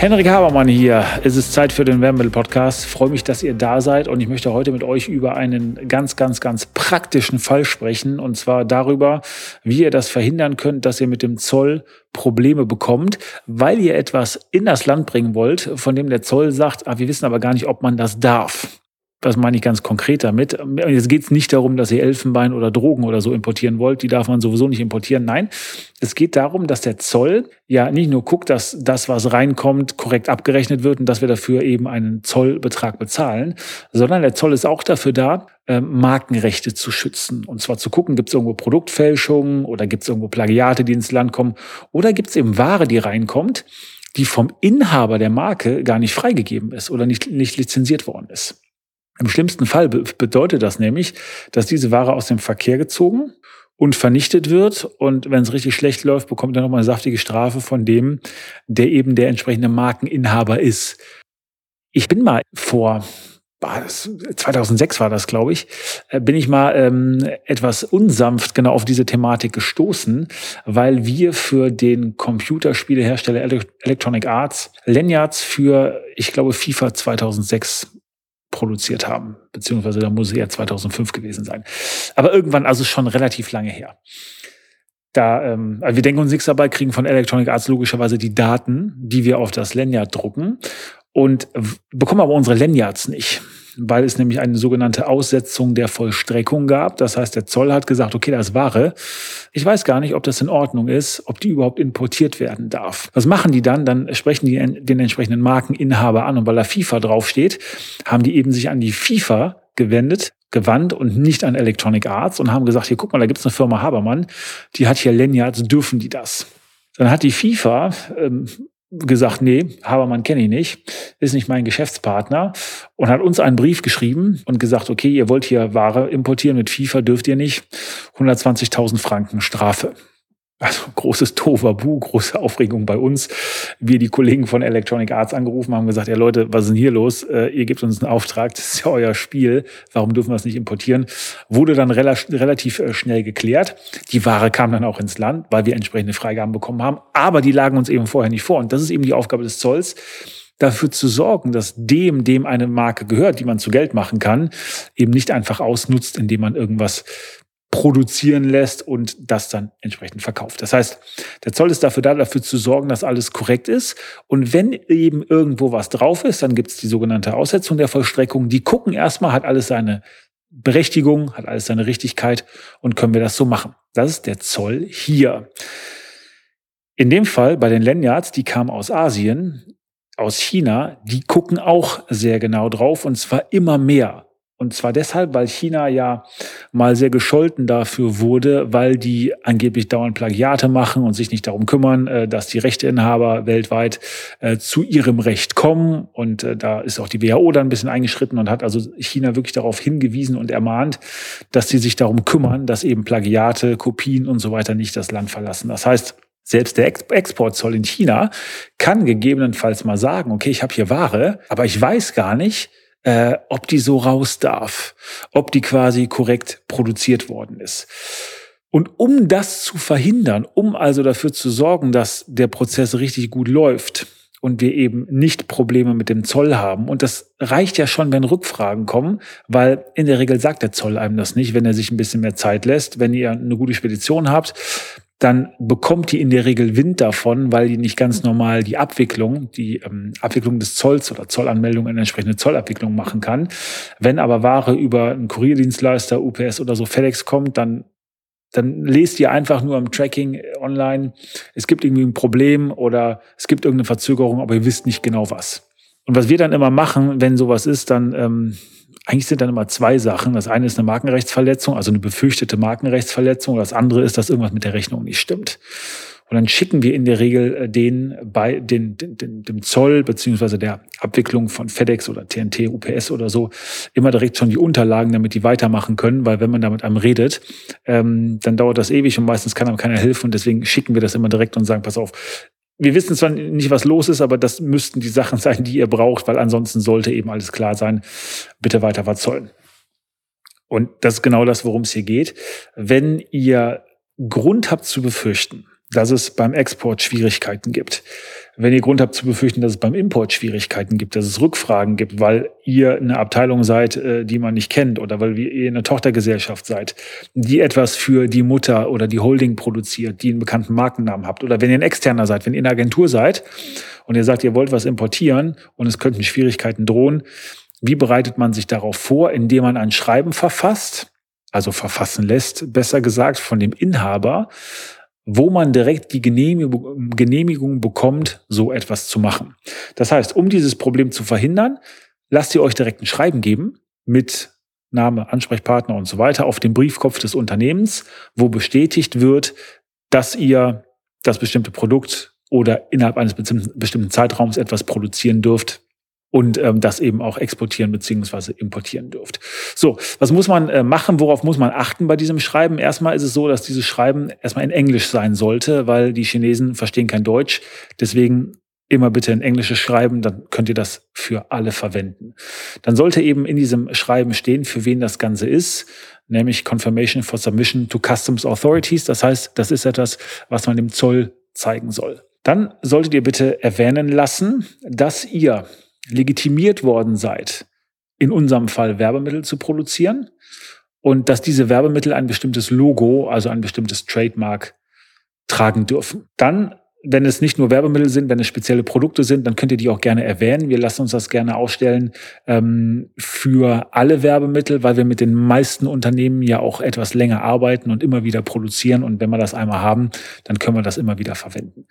Henrik Habermann hier. Es ist Zeit für den Werbemittel-Podcast. Freue mich, dass ihr da seid und ich möchte heute mit euch über einen ganz, ganz, ganz praktischen Fall sprechen und zwar darüber, wie ihr das verhindern könnt, dass ihr mit dem Zoll Probleme bekommt, weil ihr etwas in das Land bringen wollt, von dem der Zoll sagt, ah, wir wissen aber gar nicht, ob man das darf. Was meine ich ganz konkret damit? Jetzt geht es nicht darum, dass ihr Elfenbein oder Drogen oder so importieren wollt. Die darf man sowieso nicht importieren. Nein, es geht darum, dass der Zoll ja nicht nur guckt, dass das, was reinkommt, korrekt abgerechnet wird und dass wir dafür eben einen Zollbetrag bezahlen, sondern der Zoll ist auch dafür da, ähm, Markenrechte zu schützen. Und zwar zu gucken, gibt es irgendwo Produktfälschungen oder gibt es irgendwo Plagiate, die ins Land kommen oder gibt es eben Ware, die reinkommt, die vom Inhaber der Marke gar nicht freigegeben ist oder nicht, nicht lizenziert worden ist. Im schlimmsten Fall bedeutet das nämlich, dass diese Ware aus dem Verkehr gezogen und vernichtet wird. Und wenn es richtig schlecht läuft, bekommt er nochmal eine saftige Strafe von dem, der eben der entsprechende Markeninhaber ist. Ich bin mal vor 2006 war das, glaube ich, äh, bin ich mal ähm, etwas unsanft genau auf diese Thematik gestoßen, weil wir für den Computerspielehersteller Electronic Arts Lanyards für, ich glaube, FIFA 2006 produziert haben. Beziehungsweise da muss es ja 2005 gewesen sein. Aber irgendwann, also schon relativ lange her. Da, ähm, also wir denken uns nichts dabei, kriegen von Electronic Arts logischerweise die Daten, die wir auf das Lanyard drucken und bekommen aber unsere Lanyards nicht weil es nämlich eine sogenannte Aussetzung der Vollstreckung gab. Das heißt, der Zoll hat gesagt, okay, das ist Ware. Ich weiß gar nicht, ob das in Ordnung ist, ob die überhaupt importiert werden darf. Was machen die dann? Dann sprechen die den entsprechenden Markeninhaber an und weil da FIFA draufsteht, haben die eben sich an die FIFA gewendet, gewandt und nicht an Electronic Arts und haben gesagt, hier guck mal, da gibt's eine Firma Habermann, die hat hier Lanyards, dürfen die das? Dann hat die FIFA ähm, gesagt, nee, Habermann kenne ich nicht, ist nicht mein Geschäftspartner und hat uns einen Brief geschrieben und gesagt, okay, ihr wollt hier Ware importieren mit FIFA, dürft ihr nicht, 120.000 Franken Strafe. Also großes Tovabu, große Aufregung bei uns. Wir, die Kollegen von Electronic Arts, angerufen haben gesagt, ja Leute, was ist denn hier los? Äh, ihr gebt uns einen Auftrag, das ist ja euer Spiel. Warum dürfen wir es nicht importieren? Wurde dann rela relativ äh, schnell geklärt. Die Ware kam dann auch ins Land, weil wir entsprechende Freigaben bekommen haben. Aber die lagen uns eben vorher nicht vor. Und das ist eben die Aufgabe des Zolls, dafür zu sorgen, dass dem, dem eine Marke gehört, die man zu Geld machen kann, eben nicht einfach ausnutzt, indem man irgendwas produzieren lässt und das dann entsprechend verkauft. Das heißt, der Zoll ist dafür da, dafür zu sorgen, dass alles korrekt ist. Und wenn eben irgendwo was drauf ist, dann gibt es die sogenannte Aussetzung der Vollstreckung. Die gucken erstmal, hat alles seine Berechtigung, hat alles seine Richtigkeit und können wir das so machen. Das ist der Zoll hier. In dem Fall bei den Lanyards, die kamen aus Asien, aus China, die gucken auch sehr genau drauf und zwar immer mehr. Und zwar deshalb, weil China ja mal sehr gescholten dafür wurde, weil die angeblich dauernd Plagiate machen und sich nicht darum kümmern, äh, dass die Rechteinhaber weltweit äh, zu ihrem Recht kommen. Und äh, da ist auch die WHO dann ein bisschen eingeschritten und hat also China wirklich darauf hingewiesen und ermahnt, dass sie sich darum kümmern, dass eben Plagiate, Kopien und so weiter nicht das Land verlassen. Das heißt, selbst der Exportzoll in China kann gegebenenfalls mal sagen, okay, ich habe hier Ware, aber ich weiß gar nicht, äh, ob die so raus darf, ob die quasi korrekt produziert worden ist. Und um das zu verhindern, um also dafür zu sorgen, dass der Prozess richtig gut läuft und wir eben nicht Probleme mit dem Zoll haben, und das reicht ja schon, wenn Rückfragen kommen, weil in der Regel sagt der Zoll einem das nicht, wenn er sich ein bisschen mehr Zeit lässt, wenn ihr eine gute Spedition habt, dann bekommt die in der Regel Wind davon, weil die nicht ganz normal die Abwicklung, die ähm, Abwicklung des Zolls oder Zollanmeldung eine entsprechende Zollabwicklung machen kann. Wenn aber Ware über einen Kurierdienstleister, UPS oder so FedEx kommt, dann dann lest ihr einfach nur im Tracking online, es gibt irgendwie ein Problem oder es gibt irgendeine Verzögerung, aber ihr wisst nicht genau was. Und was wir dann immer machen, wenn sowas ist, dann ähm, eigentlich sind dann immer zwei Sachen. Das eine ist eine Markenrechtsverletzung, also eine befürchtete Markenrechtsverletzung. Das andere ist, dass irgendwas mit der Rechnung nicht stimmt. Und dann schicken wir in der Regel äh, den bei den, den, den, dem Zoll beziehungsweise der Abwicklung von FedEx oder TNT, UPS oder so immer direkt schon die Unterlagen, damit die weitermachen können, weil wenn man da mit einem redet, ähm, dann dauert das ewig und meistens kann einem keiner helfen und deswegen schicken wir das immer direkt und sagen, pass auf, wir wissen zwar nicht, was los ist, aber das müssten die Sachen sein, die ihr braucht, weil ansonsten sollte eben alles klar sein. Bitte weiter verzollen. Und das ist genau das, worum es hier geht. Wenn ihr Grund habt zu befürchten, dass es beim Export Schwierigkeiten gibt, wenn ihr Grund habt zu befürchten, dass es beim Import Schwierigkeiten gibt, dass es Rückfragen gibt, weil ihr eine Abteilung seid, äh, die man nicht kennt oder weil ihr eine Tochtergesellschaft seid, die etwas für die Mutter oder die Holding produziert, die einen bekannten Markennamen habt. Oder wenn ihr ein Externer seid, wenn ihr eine Agentur seid und ihr sagt, ihr wollt was importieren und es könnten Schwierigkeiten drohen, wie bereitet man sich darauf vor, indem man ein Schreiben verfasst, also verfassen lässt, besser gesagt, von dem Inhaber, wo man direkt die Genehmigung, bekommt, so etwas zu machen. Das heißt, um dieses Problem zu verhindern, lasst ihr euch direkt ein Schreiben geben mit Name, Ansprechpartner und so weiter auf dem Briefkopf des Unternehmens, wo bestätigt wird, dass ihr das bestimmte Produkt oder innerhalb eines bestimmten Zeitraums etwas produzieren dürft, und ähm, das eben auch exportieren beziehungsweise importieren dürft. So, was muss man äh, machen? Worauf muss man achten bei diesem Schreiben? Erstmal ist es so, dass dieses Schreiben erstmal in Englisch sein sollte, weil die Chinesen verstehen kein Deutsch. Deswegen immer bitte in Englisches schreiben, dann könnt ihr das für alle verwenden. Dann sollte eben in diesem Schreiben stehen, für wen das Ganze ist, nämlich Confirmation for Submission to Customs Authorities. Das heißt, das ist etwas, was man dem Zoll zeigen soll. Dann solltet ihr bitte erwähnen lassen, dass ihr legitimiert worden seid, in unserem Fall Werbemittel zu produzieren und dass diese Werbemittel ein bestimmtes Logo, also ein bestimmtes Trademark tragen dürfen. Dann wenn es nicht nur Werbemittel sind, wenn es spezielle Produkte sind, dann könnt ihr die auch gerne erwähnen. Wir lassen uns das gerne ausstellen ähm, für alle Werbemittel, weil wir mit den meisten Unternehmen ja auch etwas länger arbeiten und immer wieder produzieren. Und wenn wir das einmal haben, dann können wir das immer wieder verwenden.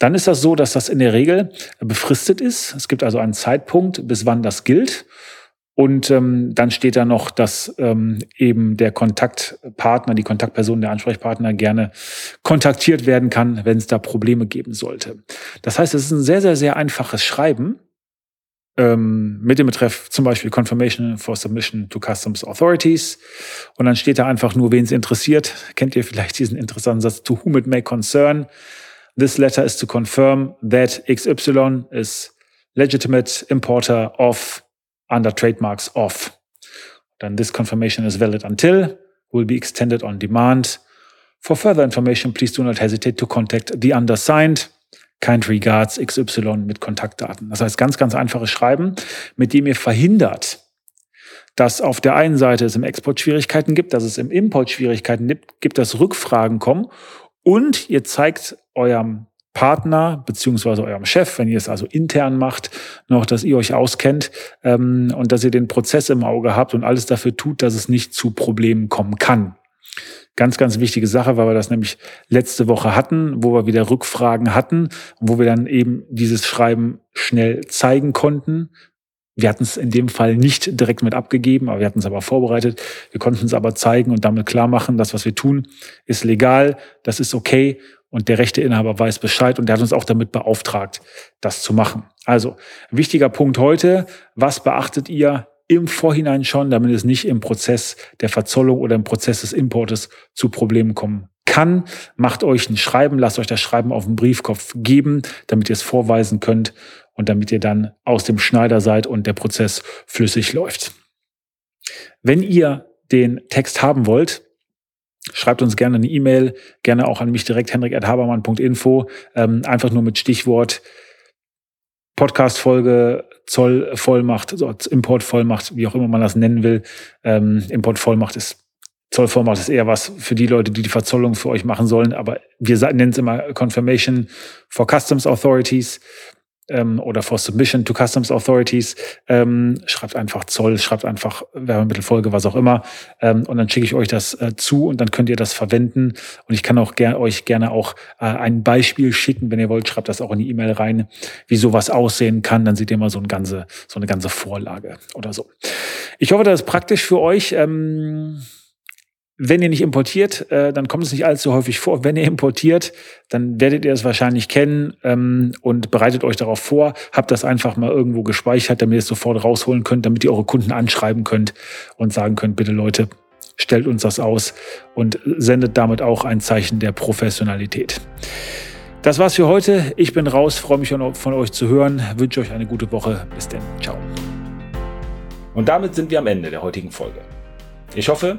Dann ist das so, dass das in der Regel befristet ist. Es gibt also einen Zeitpunkt, bis wann das gilt. Und ähm, dann steht da noch, dass ähm, eben der Kontaktpartner, die Kontaktperson, der Ansprechpartner gerne kontaktiert werden kann, wenn es da Probleme geben sollte. Das heißt, es ist ein sehr, sehr, sehr einfaches Schreiben ähm, mit dem Betreff zum Beispiel Confirmation for Submission to Customs Authorities. Und dann steht da einfach nur, wen es interessiert. Kennt ihr vielleicht diesen interessanten Satz, to whom it may concern. This letter is to confirm that XY is legitimate importer of under trademarks off. Then this confirmation is valid until, will be extended on demand. For further information, please do not hesitate to contact the undersigned. Kind regards XY mit Kontaktdaten. Das heißt, ganz, ganz einfaches Schreiben, mit dem ihr verhindert, dass auf der einen Seite es im Export Schwierigkeiten gibt, dass es im Import Schwierigkeiten gibt, dass Rückfragen kommen und ihr zeigt eurem Partner beziehungsweise eurem Chef, wenn ihr es also intern macht, noch, dass ihr euch auskennt ähm, und dass ihr den Prozess im Auge habt und alles dafür tut, dass es nicht zu Problemen kommen kann. Ganz, ganz wichtige Sache, weil wir das nämlich letzte Woche hatten, wo wir wieder Rückfragen hatten wo wir dann eben dieses Schreiben schnell zeigen konnten. Wir hatten es in dem Fall nicht direkt mit abgegeben, aber wir hatten es aber vorbereitet. Wir konnten es aber zeigen und damit klar machen, das, was wir tun, ist legal, das ist okay und der Rechteinhaber weiß Bescheid und der hat uns auch damit beauftragt, das zu machen. Also, wichtiger Punkt heute, was beachtet ihr im Vorhinein schon, damit es nicht im Prozess der Verzollung oder im Prozess des Importes zu Problemen kommen kann. Macht euch ein Schreiben, lasst euch das Schreiben auf den Briefkopf geben, damit ihr es vorweisen könnt und damit ihr dann aus dem Schneider seid und der Prozess flüssig läuft. Wenn ihr den Text haben wollt, Schreibt uns gerne eine E-Mail, gerne auch an mich direkt, henrik.habermann.info. Ähm, einfach nur mit Stichwort Podcast-Folge, Zollvollmacht, Importvollmacht, wie auch immer man das nennen will. Ähm, Importvollmacht ist, Zollvollmacht ist eher was für die Leute, die die Verzollung für euch machen sollen. Aber wir nennen es immer Confirmation for Customs Authorities ähm, oder for Submission to Customs Authorities, ähm, schreibt einfach Zoll, schreibt einfach Werbemittelfolge, was auch immer, ähm, und dann schicke ich euch das äh, zu und dann könnt ihr das verwenden. Und ich kann auch ger euch gerne auch äh, ein Beispiel schicken, wenn ihr wollt, schreibt das auch in die E-Mail rein, wie sowas aussehen kann. Dann seht ihr mal so, ein ganze, so eine ganze Vorlage oder so. Ich hoffe, das ist praktisch für euch. Ähm, wenn ihr nicht importiert, äh, dann kommt es nicht allzu häufig vor. Wenn ihr importiert, dann werdet ihr es wahrscheinlich kennen ähm, und bereitet euch darauf vor. Habt das einfach mal irgendwo gespeichert, damit ihr es sofort rausholen könnt, damit ihr eure Kunden anschreiben könnt und sagen könnt, bitte Leute, stellt uns das aus und sendet damit auch ein Zeichen der Professionalität. Das war's für heute. Ich bin raus, freue mich von euch zu hören, wünsche euch eine gute Woche. Bis denn. Ciao. Und damit sind wir am Ende der heutigen Folge. Ich hoffe,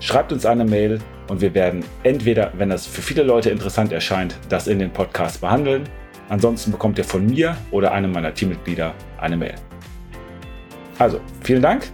Schreibt uns eine Mail und wir werden entweder, wenn das für viele Leute interessant erscheint, das in den Podcast behandeln. Ansonsten bekommt ihr von mir oder einem meiner Teammitglieder eine Mail. Also, vielen Dank